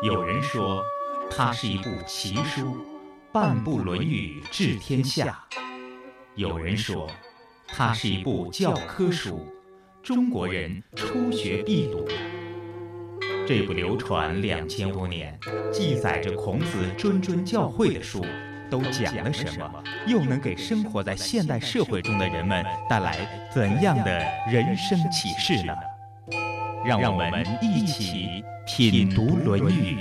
有人说，它是一部奇书，半部《论语》治天下；有人说，它是一部教科书，中国人初学必读。这部流传两千多年、记载着孔子谆谆教诲的书，都讲了什么？又能给生活在现代社会中的人们带来怎样的人生启示呢？让我们一起。品读《论语》，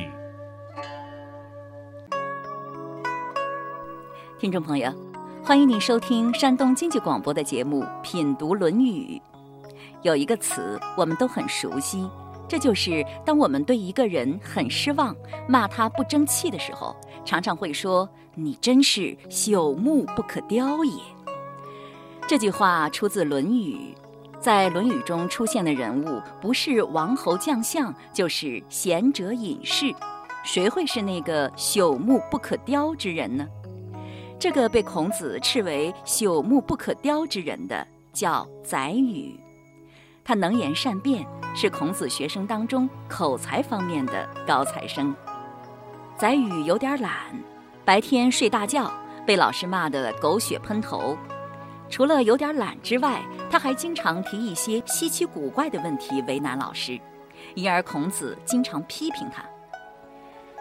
听众朋友，欢迎您收听山东经济广播的节目《品读论语》。有一个词我们都很熟悉，这就是当我们对一个人很失望、骂他不争气的时候，常常会说：“你真是朽木不可雕也。”这句话出自《论语》。在《论语》中出现的人物，不是王侯将相，就是贤者隐士，谁会是那个朽木不可雕之人呢？这个被孔子斥为朽木不可雕之人的，叫宰予。他能言善辩，是孔子学生当中口才方面的高材生。宰予有点懒，白天睡大觉，被老师骂得狗血喷头。除了有点懒之外，他还经常提一些稀奇古怪的问题为难老师，因而孔子经常批评他。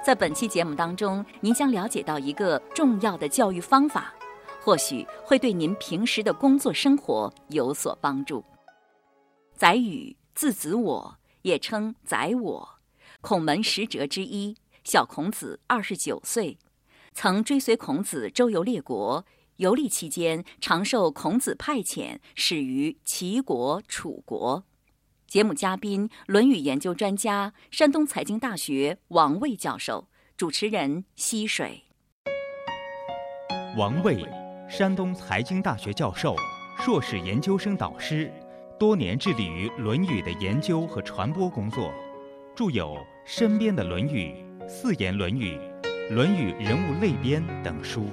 在本期节目当中，您将了解到一个重要的教育方法，或许会对您平时的工作生活有所帮助。宰予，字子我，也称宰我，孔门十哲之一，小孔子二十九岁，曾追随孔子周游列国。游历期间，常受孔子派遣，始于齐国、楚国。节目嘉宾：《论语》研究专家、山东财经大学王卫教授，主持人：溪水。王卫，山东财经大学教授、硕士研究生导师，多年致力于《论语》的研究和传播工作，著有《身边的论语》《四言论语》《论语人物类编》等书。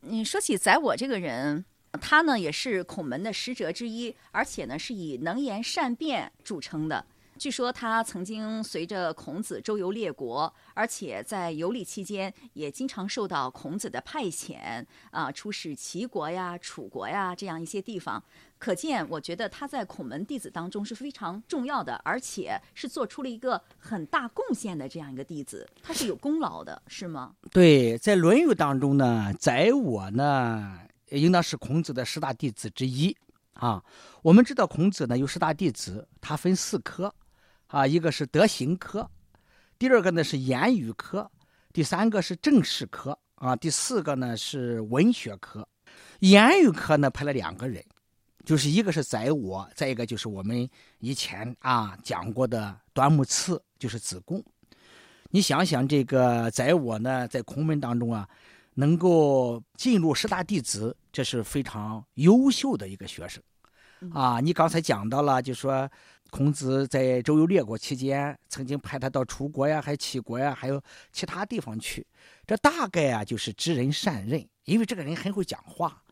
你说起宰我这个人，他呢也是孔门的十哲之一，而且呢是以能言善辩著称的。据说他曾经随着孔子周游列国，而且在游历期间也经常受到孔子的派遣啊，出使齐国呀、楚国呀这样一些地方。可见，我觉得他在孔门弟子当中是非常重要的，而且是做出了一个很大贡献的这样一个弟子，他是有功劳的，是吗？对，在《论语》当中呢，宰我呢，应当是孔子的十大弟子之一啊。我们知道孔子呢有十大弟子，他分四科啊，一个是德行科，第二个呢是言语科，第三个是政事科啊，第四个呢是文学科。言语科呢派了两个人。就是一个是宰我，再一个就是我们以前啊讲过的端木赐，就是子贡。你想想这个宰我呢，在孔门当中啊，能够进入十大弟子，这是非常优秀的一个学生啊。你刚才讲到了，就说孔子在周游列国期间，曾经派他到楚国呀，还齐国呀，还有其他地方去。这大概啊，就是知人善任，因为这个人很会讲话。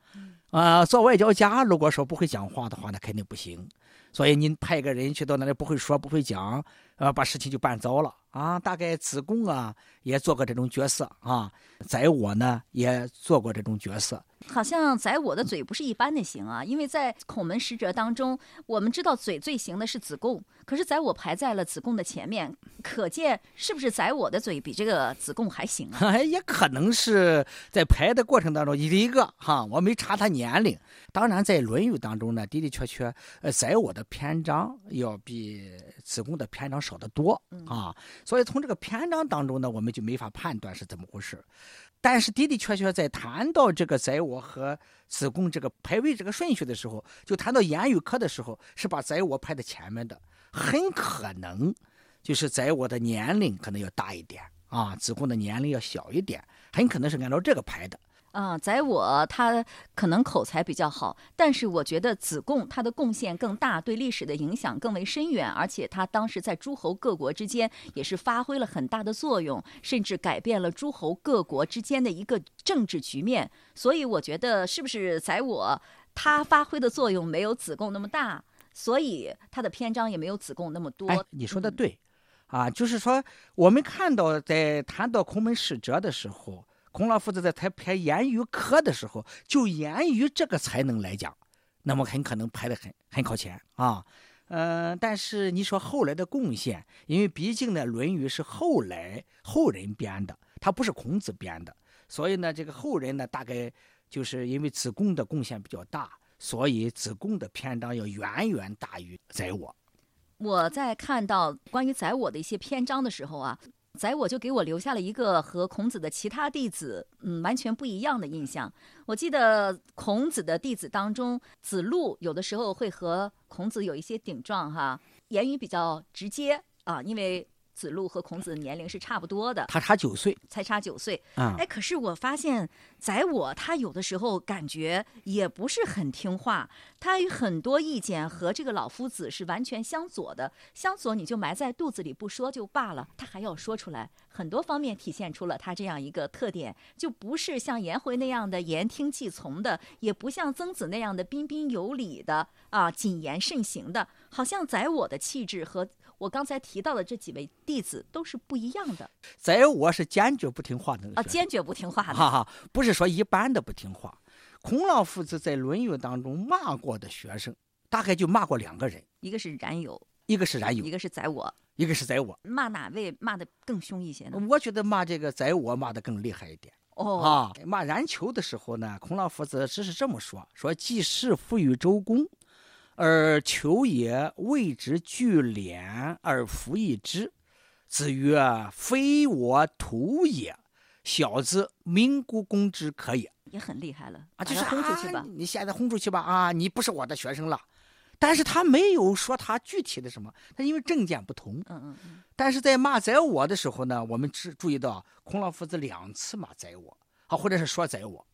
啊，做外交家，如果说不会讲话的话，那肯定不行。所以您派个人去到那里，不会说，不会讲，呃，把事情就办糟了啊。大概子贡啊，也做过这种角色啊，宰我呢，也做过这种角色。好像宰我的嘴不是一般的行啊，因为在孔门使者当中，我们知道嘴最行的是子贡，可是宰我排在了子贡的前面，可见是不是宰我的嘴比这个子贡还行啊？也可能是在排的过程当中，第一个哈，我没查他年龄。当然，在《论语》当中呢，的的确确，呃，宰我的篇章要比子贡的篇章少得多啊，所以从这个篇章当中呢，我们就没法判断是怎么回事。但是的的确确在谈到这个宰我和子贡这个排位这个顺序的时候，就谈到言语科的时候，是把宰我排在前面的，很可能就是宰我的年龄可能要大一点啊，子贡的年龄要小一点，很可能是按照这个排的。啊，宰我他可能口才比较好，但是我觉得子贡他的贡献更大，对历史的影响更为深远，而且他当时在诸侯各国之间也是发挥了很大的作用，甚至改变了诸侯各国之间的一个政治局面。所以我觉得是不是宰我他发挥的作用没有子贡那么大，所以他的篇章也没有子贡那么多。哎，你说的嗯对，啊，就是说我们看到在谈到孔门使者的时候，孔老夫子在他排言语科的时候，就言语这个才能来讲，那么很可能排得很很靠前啊。嗯、但是你说后来的贡献，因为毕竟呢，《论语》是后来后人编的，它不是孔子编的，所以呢，这个后人呢，大概就是因为子贡的贡献比较大，所以子贡的篇章要远远大于宰我。我在看到关于宰我的一些篇章的时候啊，宰我就给我留下了一个和孔子的其他弟子嗯完全不一样的印象。我记得孔子的弟子当中，子路有的时候会和孔子有一些顶撞哈，言语比较直接啊，因为子路和孔子的年龄是差不多的，他差九岁才差九岁。啊。哎，可是我发现宰我他有的时候感觉也不是很听话，他有很多意见和这个老夫子是完全相左的。相左你就埋在肚子里不说就罢了，他还要说出来，很多方面体现出了他这样一个特点，就不是像颜回那样的言听计从的，也不像曾子那样的彬彬有礼的啊谨言慎行的，好像宰我的气质和。我刚才提到的这几位弟子都是不一样的宰我是坚决不听话的啊，坚决不听话的。哈哈，不是说一般的不听话。孔老夫子在《论语》当中骂过的学生，大概就骂过两个人，一个是冉有，一个是冉有，一个是宰我，一个是宰我。骂哪位骂的更凶一些呢？我觉得骂这个宰我骂的更厉害一点哦，啊。骂冉求的时候呢，孔老夫子只是这么说：说既是父与周公，而求也谓之聚敛而弗以之。子曰：“非我徒也，小子民故攻之可也。”也很厉害了啊，就是轰出去吧啊。你现在轰出去吧啊！你不是我的学生了，但是他没有说他具体的什么，他因为政见不同。嗯嗯嗯，但是在骂宰我的时候呢，我们只注意到孔老夫子两次骂宰我，啊，或者是说宰我。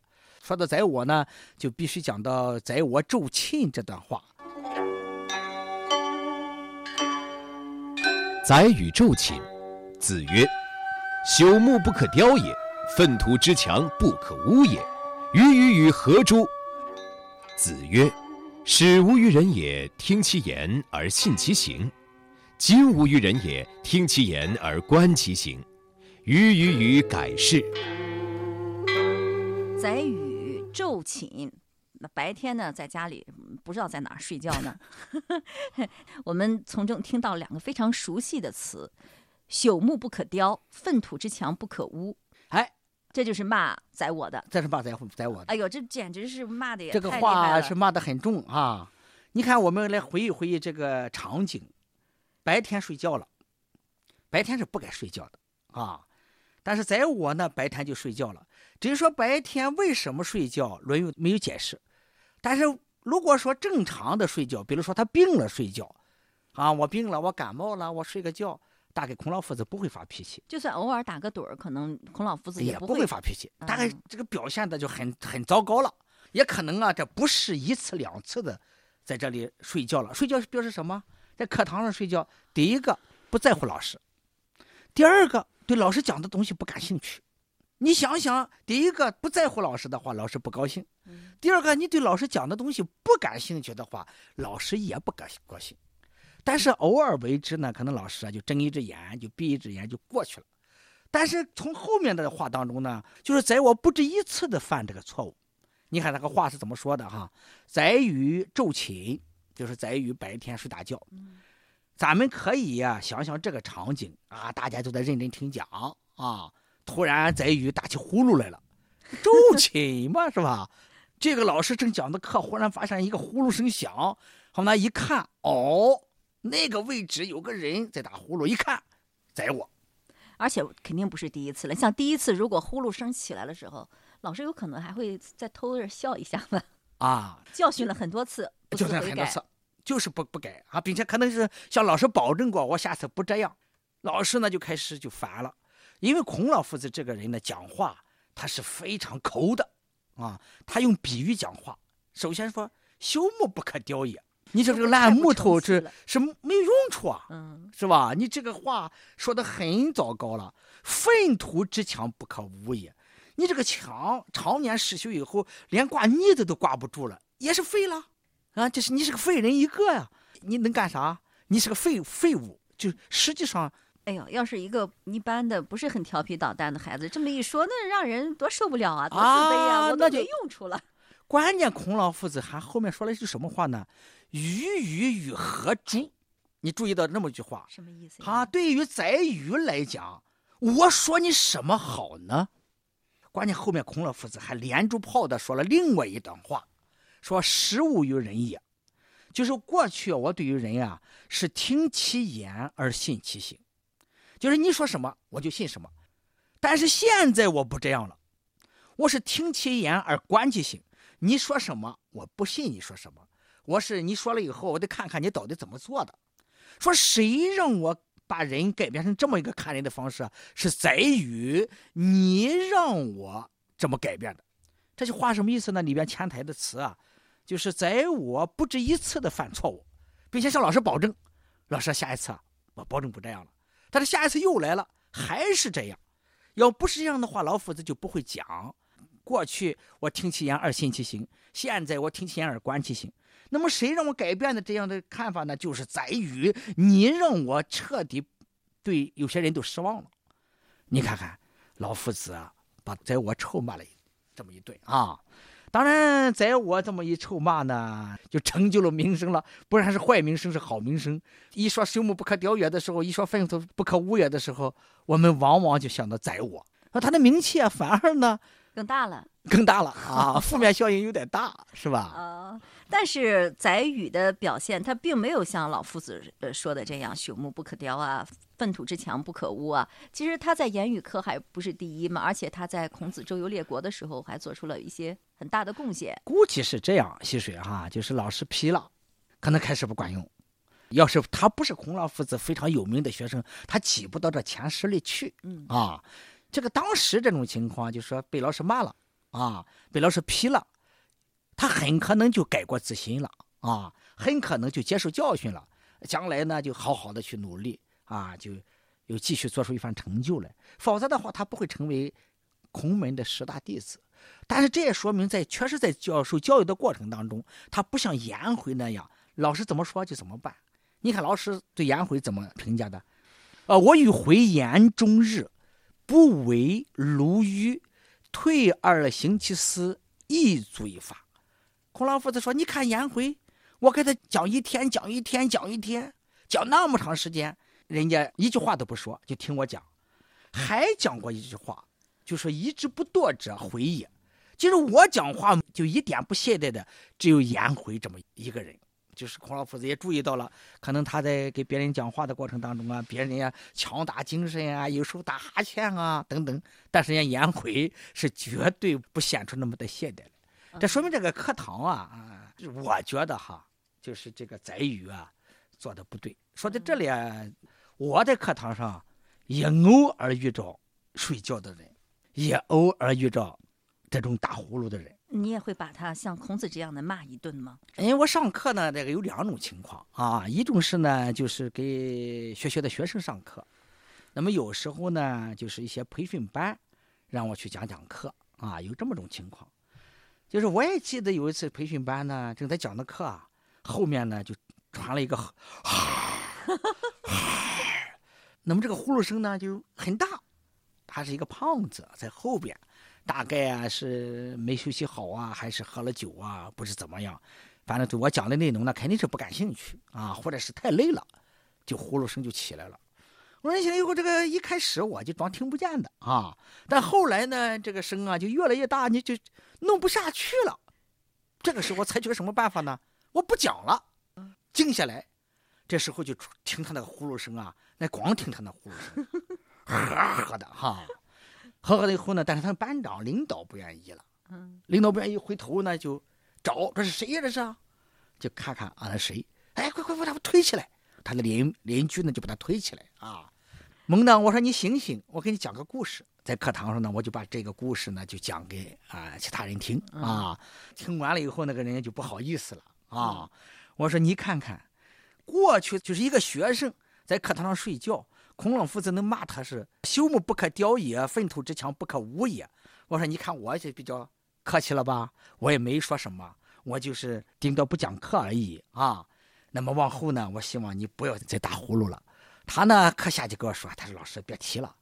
说到宰我呢，就必须讲到宰我咒亲这段话。宰与昼寝。子曰：“朽木不可雕也，粪土之墙不可污也。鱼与与何诸？”子曰：“使无于人也，听其言而信其行；今无于人也，听其言而观其行。鱼与与改是。宰予昼寝。那白天呢，在家里嗯不知道在哪儿睡觉呢。我们从中听到两个非常熟悉的词：朽木不可雕，粪土之墙不可污。哎，这就是骂宰我的。这是骂宰宰我的。哎呦，这简直是骂的也这个话是骂的很重啊！你看，我们来回忆回忆这个场景：白天睡觉了，白天是不该睡觉的啊。但是宰我呢，白天就睡觉了。至于说白天为什么睡觉，《论语》没有解释。但是如果说正常的睡觉，比如说他病了睡觉，啊，我病了，我感冒了，我睡个觉，大概孔老夫子不会发脾气。就算偶尔打个盹儿，可能孔老夫子也不不会会发脾气，大概嗯这个表现的就很很糟糕了。也可能啊，这不是一次两次的在这里睡觉了。睡觉表示什么？在课堂上睡觉，第一个不在乎老师，第二个对老师讲的东西不感兴趣。你想想，第一个不在乎老师的话，老师不高兴；第二个你对老师讲的东西不感兴趣的话，老师也不高高兴。但是偶尔为之呢，可能老师啊就睁一只眼，就闭一只眼就过去了。但是从后面的话当中呢，就是在我不止一次的犯这个错误。你看那个话是怎么说的哈？在于昼寝，就是在于白天睡大觉。咱们可以呀、想想这个场景啊，大家都在认真听讲啊，突然在于打起呼噜来了，昼寝嘛是吧？这个老师正讲的课，忽然发现一个呼噜声响，好那一看，哦，那个位置有个人在打呼噜，一看，宰我。而且肯定不是第一次了。像第一次，如果呼噜声起来的时候，老师有可能还会再偷着笑一下吧。啊，教训了很多次，不就是思悔改。很多次，就是不不改啊，并且可能是向老师保证过，我下次不这样。老师呢就开始就烦了，因为孔老夫子这个人呢讲话他是非常抠的啊，他用比喻讲话。首先说朽木不可雕也，你说这个烂木头这是没有用处啊，嗯，是吧？你这个话说的很糟糕了。粪土之墙不可污也，你这个墙常年失修以后，连挂腻子都挂不住了，也是废了啊！就是你是个废人一个呀，你能干啥？你是个废废物，就实际上。哎呦，要是一个一般的不是很调皮捣蛋的孩子，这么一说，那让人多受不了啊，多自卑啊，我都没用处了。关键孔老夫子还后面说了一句什么话呢？“鱼鱼与何诛？”你注意到那么一句话，什么意思？他对于宰鱼来讲，我说你什么好呢？关键后面孔老夫子还连珠炮的说了另外一段话，说“食物于人也”，就是过去我对于人啊是听其言而信其行。就是你说什么我就信什么，但是现在我不这样了，我是听其言而观其行。你说什么我不信你说什么，我是你说了以后我得看看你到底怎么做的。说谁让我把人改变成这么一个看人的方式，是在于你让我这么改变的。这句话什么意思呢？里边潜台的词啊，就是在我不止一次的犯错误，并且向老师保证，老师下一次我保证不这样了。但是下一次又来了，还是这样。要不是这样的话，老夫子就不会讲。过去我听其言而信其行，现在我听其言而观其行。那么谁让我改变的这样的看法呢？就是在于你让我彻底对有些人都失望了。你看看老夫子啊，把在我臭骂了这么一顿啊。当然，在我这么一臭骂呢，就成就了名声了。不然是坏名声，是好名声。一说朽木不可雕也的时候，一说粪土不可污也的时候，我们往往就想到宰我。那他的名气啊，反而呢更大了，更大了啊！负面效应有点大，是吧？啊。但是宰予的表现，他并没有像老夫子呃说的这样“朽木不可雕”啊，“粪土之墙不可污”啊。其实他在言语科还不是第一嘛，而且他在孔子周游列国的时候还做出了一些很大的贡献。估计是这样，溪水哈，就是老师批了，可能开始不管用。要是他不是孔老夫子非常有名的学生，他挤不到这前十里去。嗯啊，这个当时这种情况，就说被老师骂了啊，被老师批了。他很可能就改过自新了啊，很可能就接受教训了，将来呢就好好的去努力啊，就又继续做出一番成就来。否则的话，他不会成为孔门的十大弟子。但是这也说明，在确实在教授教育的过程当中，他不像颜回那样，老师怎么说就怎么办。你看老师对颜回怎么评价的？呃，我与回言终日，不为鲈鱼，退而行其思，亦足以发。孔老夫子说：“你看颜回，我给他讲一天，讲一天，讲一天，讲那么长时间，人家一句话都不说，就听我讲。还讲过一句话，就说‘一之不惰者回也’，就是我讲话就一点不懈怠的，只有颜回这么一个人。就是孔老夫子也注意到了，可能他在给别人讲话的过程当中啊，别人呀强打精神啊，有时候打哈欠啊等等，但是人家颜回是绝对不显出那么的懈怠来。”这说明这个课堂啊啊，我觉得哈，就是这个宰予啊做的不对。说在这里啊，我在课堂上也偶尔遇着睡觉的人，也偶尔遇着这种打呼噜的人。你也会把他像孔子这样的骂一顿吗？因为我上课呢，这个有两种情况啊，一种是呢，就是给学校的学生上课，那么有时候呢，就是一些培训班让我去讲讲课啊，有这么种情况。就是我也记得有一次培训班呢，正在讲的课啊，后面呢就传了一个哈，那么这个呼噜声呢就很大，他是一个胖子在后边，大概啊是没休息好啊，还是喝了酒啊，不是怎么样，反正对我讲的内容呢肯定是不感兴趣啊，或者是太累了，就呼噜声就起来了。我说你起来以后，这个一开始我就装听不见的啊，但后来呢，这个声啊就越来越大，你就弄不下去了。这个时候我采取个什么办法呢？我不讲了，静下来。这时候就听他那个呼噜声啊，那光听他那呼噜声，呵呵的哈，呵呵的以后呢，但是他们班长领导不愿意了，嗯，领导不愿意，回头呢就找这是谁呀？这是，就看看啊，那谁？哎，快快把他推起来！他的邻邻居呢就把他推起来啊。猛的，我说你醒醒，我给你讲个故事。在课堂上呢，我就把这个故事呢就讲给啊、其他人听啊。听完了以后，那个人就不好意思了啊。我说你看看，过去就是一个学生在课堂上睡觉，孔老夫子能骂他是朽木不可雕也，粪土之墙不可污也。我说你看我就比较客气了吧，我也没说什么，我就是顶多不讲课而已啊。那么往后呢，我希望你不要再打呼噜了。他呢，课下就跟我说，他说老师别提了，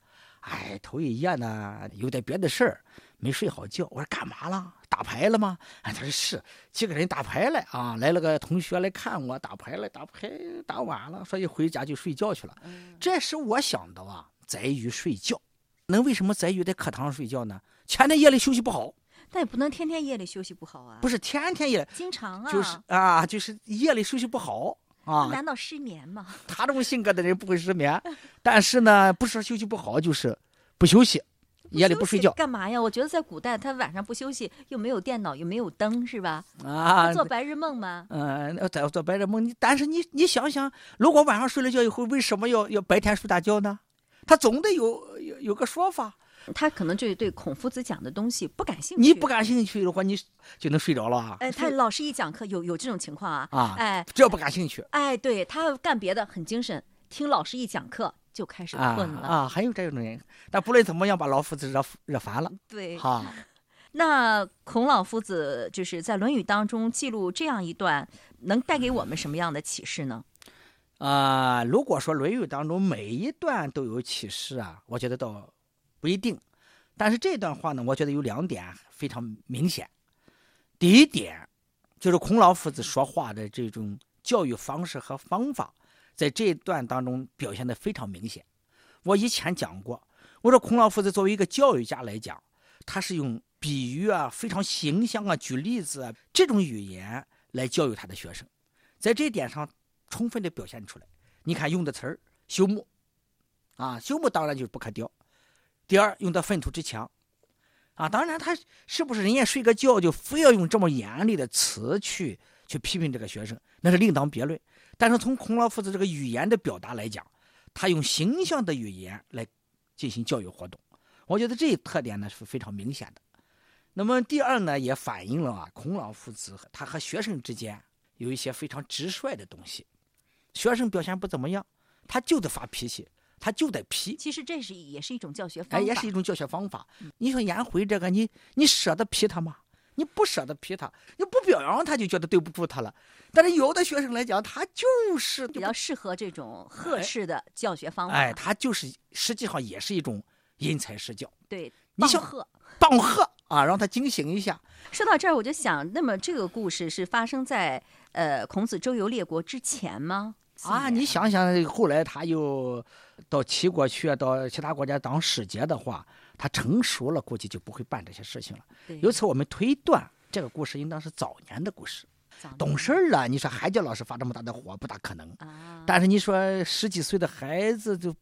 哎，头一夜呢有点别的事儿，没睡好觉。我说干嘛了？打牌了吗？哎，他说是，几个人打牌了啊，来了个同学来看我打牌了，打牌打晚了，所以回家就睡觉去了。这时我想到啊，在于睡觉。那为什么在于在课堂上睡觉呢？前天夜里休息不好，但也不能天天夜里休息不好啊，不是天天夜里，经常啊，就是啊，就是夜里休息不好啊。难道失眠吗？他这种性格的人不会失眠，但是呢，不是休息不好，就是不休息，夜里不睡觉干嘛呀？我觉得在古代，他晚上不休息，又没有电脑，又没有灯，是吧？啊。做白日梦吗？嗯，要做做白日梦。你但是你你想想，如果晚上睡了觉以后，为什么要要白天睡大觉呢？他总得有有有个说法。他可能就对孔夫子讲的东西不感兴趣。你不感兴趣的话，你就能睡着了啊。哎，他老师一讲课，有有这种情况啊。啊，哎，只要不感兴趣。哎，对他干别的很精神，听老师一讲课就开始困了。啊，还有这种人，但不论怎么样，把老夫子惹惹烦了。对。哈。那孔老夫子就是在《论语》当中记录这样一段，能带给我们什么样的启示呢？啊，如果说《论语》当中每一段都有启示啊，我觉得倒。不一定，但是这段话呢，我觉得有两点非常明显。第一点，就是孔老夫子说话的这种教育方式和方法，在这一段当中表现的非常明显。我以前讲过，我说孔老夫子作为一个教育家来讲，他是用比喻啊、非常形象啊、举例子啊这种语言来教育他的学生，在这一点上充分的表现出来。你看用的词儿“朽木”，啊，朽木当然就是不可雕。第二，用的粪土之墙，啊，当然他是不是人家睡个觉就非要用这么严厉的词去去批评这个学生，那是另当别论。但是从孔老夫子这个语言的表达来讲，他用形象的语言来进行教育活动，我觉得这一特点呢是非常明显的。那么第二呢，也反映了啊，孔老夫子他和学生之间有一些非常直率的东西，学生表现不怎么样，他就得发脾气。他就得批，其实这是也是一种教学方法，哎，也是一种教学方法。你说颜回这个，你你舍得批他吗？你不舍得批他，你不表扬他就觉得对不住他了。但是有的学生来讲，他就是比较适合这种呵斥的教学方法。哎，他就是实际上也是一种因材施教。对，你想喝，棒喝啊，让他警醒一下。说到这儿，我就想，那么这个故事是发生在呃孔子周游列国之前吗？啊，你想想，后来他又到齐国去，到其他国家当使节的话，他成熟了，估计就不会办这些事情了。由此我们推断，这个故事应当是早年的故事。懂事儿了，你说还叫老师发这么大的火，不大可能。但是你说十几岁的孩子就。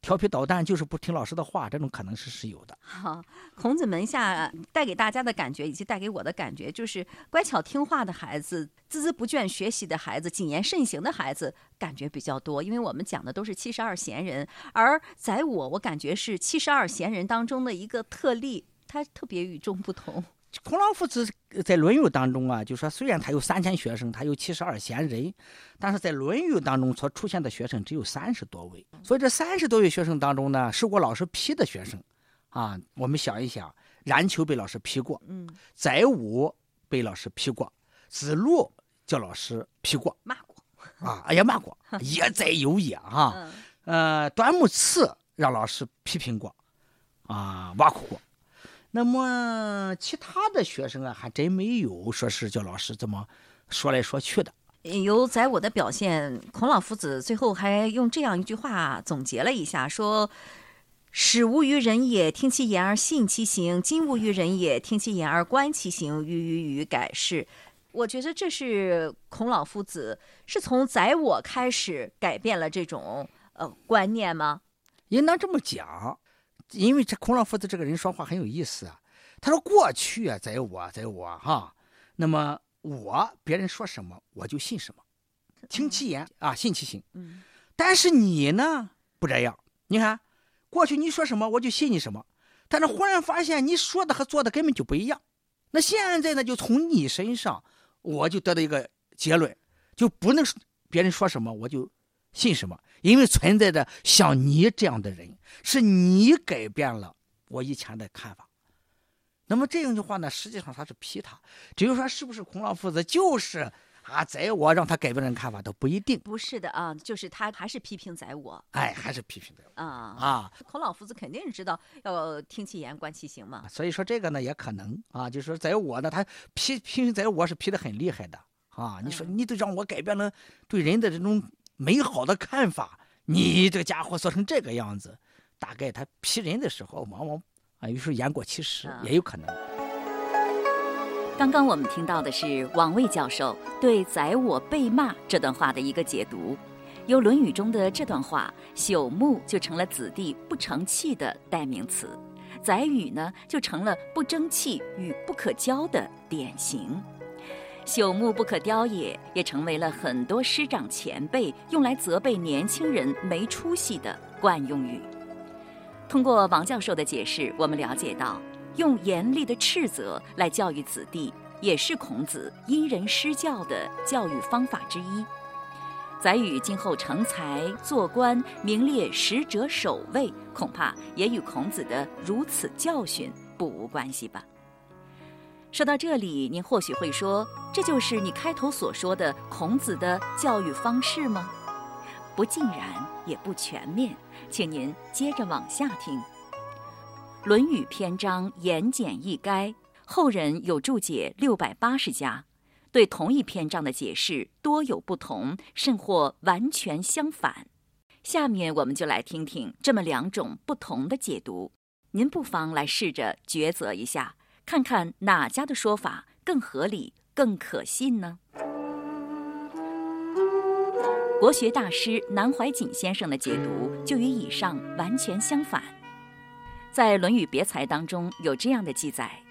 调皮捣蛋就是不听老师的话，这种可能是是有的。好，孔子门下带给大家的感觉，以及带给我的感觉，就是乖巧听话的孩子，孜孜不倦学习的孩子，谨言慎行的孩子，感觉比较多。因为我们讲的都是七十二贤人，而在我，我感觉是七十二贤人当中的一个特例，他特别与众不同。孔老夫子在《论语》当中啊，就说虽然他有三千学生，他有七十二贤人，但是在《论语》当中所出现的学生只有三十多位。所以这三十多位学生当中呢，受过老师批的学生，啊，我们想一想，冉求被老师批过，嗯，载武被老师批过，子路叫老师批过，骂过，啊，哎呀骂过，也在有也哈，呃，端木赐让老师批评过，啊，挖苦过。那么其他的学生啊，还真没有说是叫老师这么说来说去的。由在我的表现，孔老夫子最后还用这样一句话总结了一下，说：“始无于人也，听其言而信其行；今无于人也，听其言而观其行。于于于改是。”我觉得这是孔老夫子是从宰我开始改变了这种呃观念吗？应当这么讲。因为这孔老夫子这个人说话很有意思啊，他说过去啊，在我，在我哈，那么我别人说什么我就信什么，听其言啊，信其行。嗯。但是你呢不这样，你看，过去你说什么我就信你什么，但是忽然发现你说的和做的根本就不一样。那现在呢，就从你身上，我就得到一个结论，就不能别人说什么我就信什么，因为存在着像你这样的人，是你改变了我以前的看法。那么这样的话呢，实际上他是批他，至于说是不是孔老夫子，就是啊，宰我让他改变人看法都不一定。不是的啊，就是他还是批评宰我哎，还是批评的啊。啊。孔老夫子肯定是知道要听其言观其行嘛。所以说这个呢也可能啊，就是说宰我呢，他批批评宰我是批的很厉害的啊。你说你都让我改变了对人的这种美好的看法，你这个家伙做成这个样子，大概他批人的时候往往啊有时候言过其实，啊也有可能。刚刚我们听到的是王卫教授对“宰我被骂”这段话的一个解读。由《论语》中的这段话，朽木就成了子弟不成器的代名词，宰予呢就成了不争气与不可交的典型。朽木不可雕也，也成为了很多师长前辈用来责备年轻人没出息的惯用语。通过王教授的解释，我们了解到，用严厉的斥责来教育子弟，也是孔子因人施教的教育方法之一。宰予今后成才、做官、名列十者首位，恐怕也与孔子的如此教训不无关系吧。说到这里，您或许会说，这就是你开头所说的孔子的教育方式吗？不尽然，也不全面，请您接着往下听。《论语》篇章言简意赅，后人有注解六百八十家，对同一篇章的解释多有不同，甚或完全相反。下面我们就来听听这么两种不同的解读，您不妨来试着抉择一下，看看哪家的说法更合理、更可信呢？国学大师南怀瑾先生的解读就与以上完全相反。在《论语别裁》当中有这样的记载：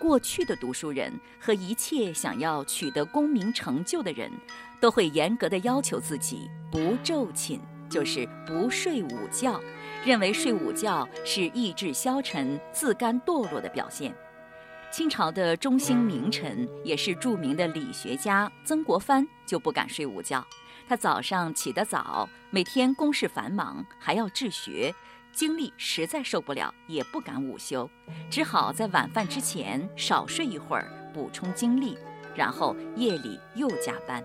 过去的读书人和一切想要取得功名成就的人，都会严格的要求自己不昼寝，就是不睡午觉，认为睡午觉是意志消沉、自甘堕落的表现。清朝的中兴名臣，也是著名的理学家曾国藩就不敢睡午觉。他早上起得早，每天公事繁忙，还要治学，精力实在受不了，也不敢午休，只好在晚饭之前少睡一会儿，补充精力，然后夜里又加班。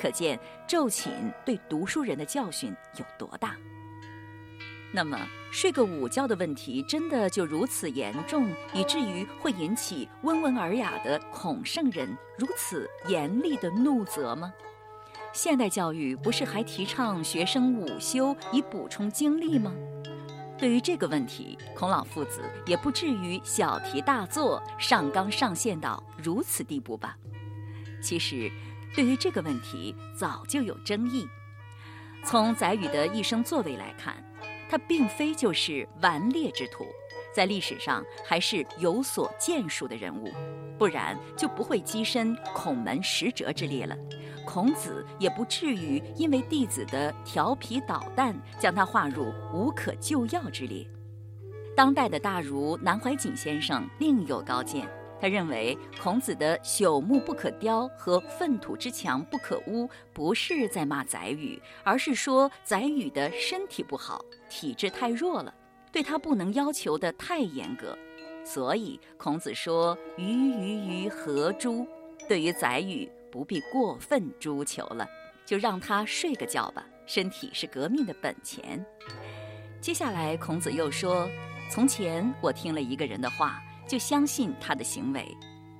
可见昼寝对读书人的教训有多大。那么，睡个午觉的问题真的就如此严重，以至于会引起温文尔雅的孔圣人如此严厉的怒责吗？现代教育不是还提倡学生午休以补充精力吗？对于这个问题，孔老夫子也不至于小题大做、上纲上线到如此地步吧？其实，对于这个问题早就有争议。从宰予的一生作为来看，他并非就是顽劣之徒，在历史上还是有所建树的人物，不然就不会跻身孔门十哲之列了。孔子也不至于因为弟子的调皮捣蛋，将他划入无可救药之列。当代的大儒南怀瑾先生另有高见，他认为孔子的“朽木不可雕”和“粪土之墙不可污”不是在骂宰予，而是说宰予的身体不好，体质太弱了，对他不能要求的太严格。所以孔子说：“鱼鱼鱼何诸？”对于宰予，不必过分诛求了，就让他睡个觉吧。身体是革命的本钱。接下来，孔子又说：“从前我听了一个人的话，就相信他的行为；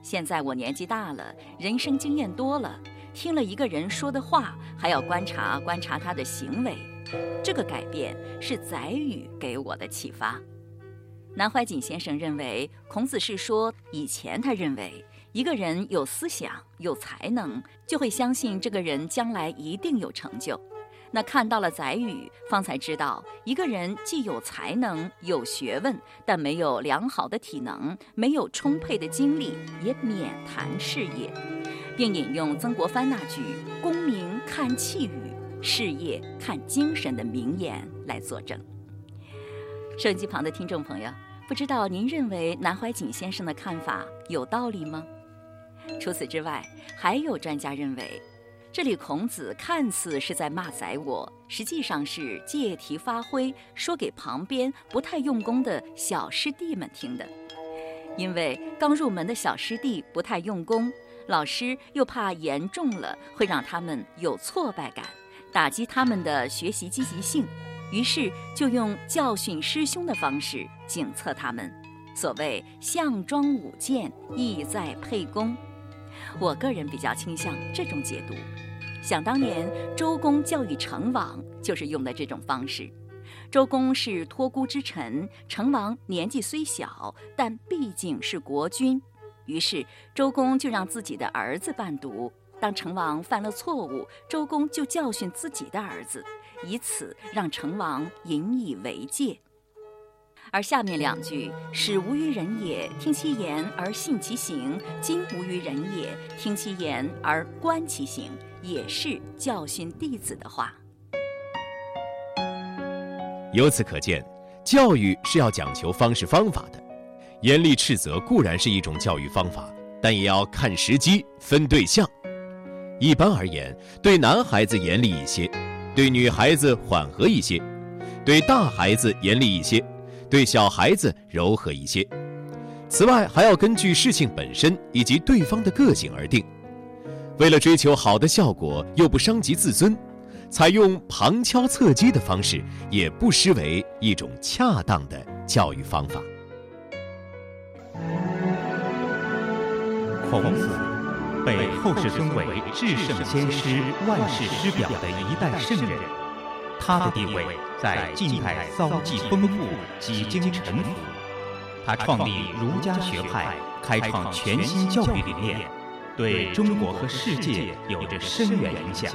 现在我年纪大了，人生经验多了，听了一个人说的话，还要观察观察他的行为。这个改变是宰予给我的启发。”南怀瑾先生认为，孔子是说，以前他认为。一个人有思想、有才能，就会相信这个人将来一定有成就。那看到了宰予，方才知道，一个人既有才能、有学问，但没有良好的体能，没有充沛的精力，也免谈事业。并引用曾国藩那句“功名看气宇，事业看精神”的名言来作证。收音机旁的听众朋友。不知道您认为南怀瑾先生的看法有道理吗？除此之外，还有专家认为，这里孔子看似是在骂宰我，实际上是借题发挥，说给旁边不太用功的小师弟们听的。因为刚入门的小师弟不太用功，老师又怕严重了会让他们有挫败感，打击他们的学习积极性。于是就用教训师兄的方式警策他们，所谓项庄舞剑，意在沛公。我个人比较倾向这种解读。想当年周公教育成王，就是用的这种方式。周公是托孤之臣，成王年纪虽小，但毕竟是国君，于是周公就让自己的儿子伴读。当成王犯了错误，周公就教训自己的儿子。以此让成王引以为戒，而下面两句“使无于人也，听其言而信其行；今无于人也，听其言而观其行”，也是教训弟子的话。由此可见，教育是要讲求方式方法的。严厉斥责固然是一种教育方法，但也要看时机、分对象。一般而言，对男孩子严厉一些。对女孩子缓和一些，对大孩子严厉一些，对小孩子柔和一些。此外，还要根据事情本身以及对方的个性而定。为了追求好的效果又不伤及自尊，采用旁敲侧击的方式，也不失为一种恰当的教育方法。孔子。被后世尊为至圣先师、万世师表的一代圣人，他的地位在近代遭际丰富，几经沉浮。他创立儒家学派，开创全新教育理念，对中国和世界有着深远影响，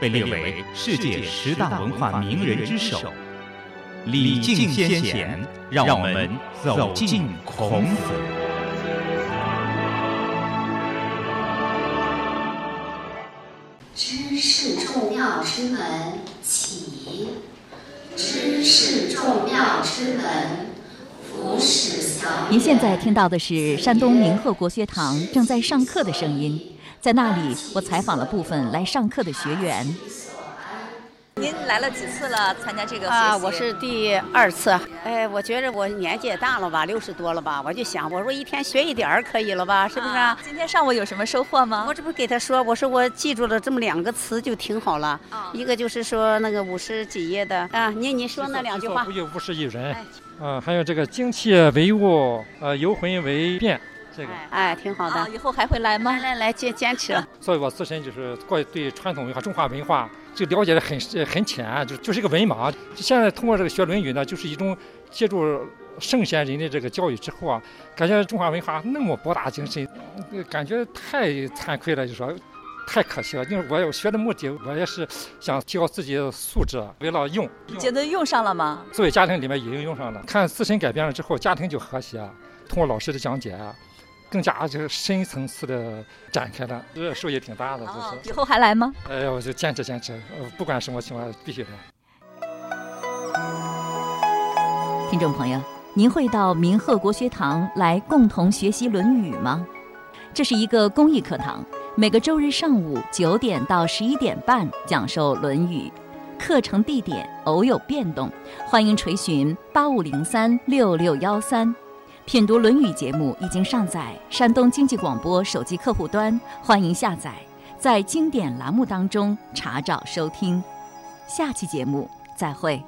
被列为世界十大文化名人之首。礼敬先贤，让我们走进孔子。之门起，知是众妙之门，弗使小。您现在听到的是山东明鹤国学堂正在上课的声音，在那里，我采访了部分来上课的学员。您来了几次了？参加这个啊，我是第二次。哎，我觉着我年纪也大了吧，六十多了吧，我就想，我说一天学一点儿可以了吧，是不是？今天上午有什么收获吗？我这不给他说，我说我记住了这么两个词就挺好了。一个就是说那个五十几页的啊，您您说那两句话。不有五十一人，啊，还有这个精气为物，呃，游魂为变。这个哎，挺好的。以后还会来吗？来来来，坚坚持。所以我自身就是过对传统文化、中华文化就了解的很很浅，就就是一个文盲。现在通过这个学《论语》呢，就是一种借助圣贤人的这个教育之后啊，感觉中华文化那么博大精深，感觉太惭愧了，就说太可惜了。因为我要学的目的，我也是想提高自己的素质，为了用。觉得用上了吗？作为家庭里面已经用上了，看自身改变了之后，家庭就和谐。通过老师的讲解。更加就是深层次的展开了，这受益挺大的。就是以后还来吗？哎呀，我就坚持坚持，不管什么情况必须来。听众朋友，您会到明鹤国学堂来共同学习《论语》吗？这是一个公益课堂，每个周日上午九点到十一点半讲授《论语》，课程地点偶有变动，欢迎垂询八五零三六六幺三。品读《论语》节目已经上载山东经济广播手机客户端，欢迎下载，在经典栏目当中查找收听。下期节目再会。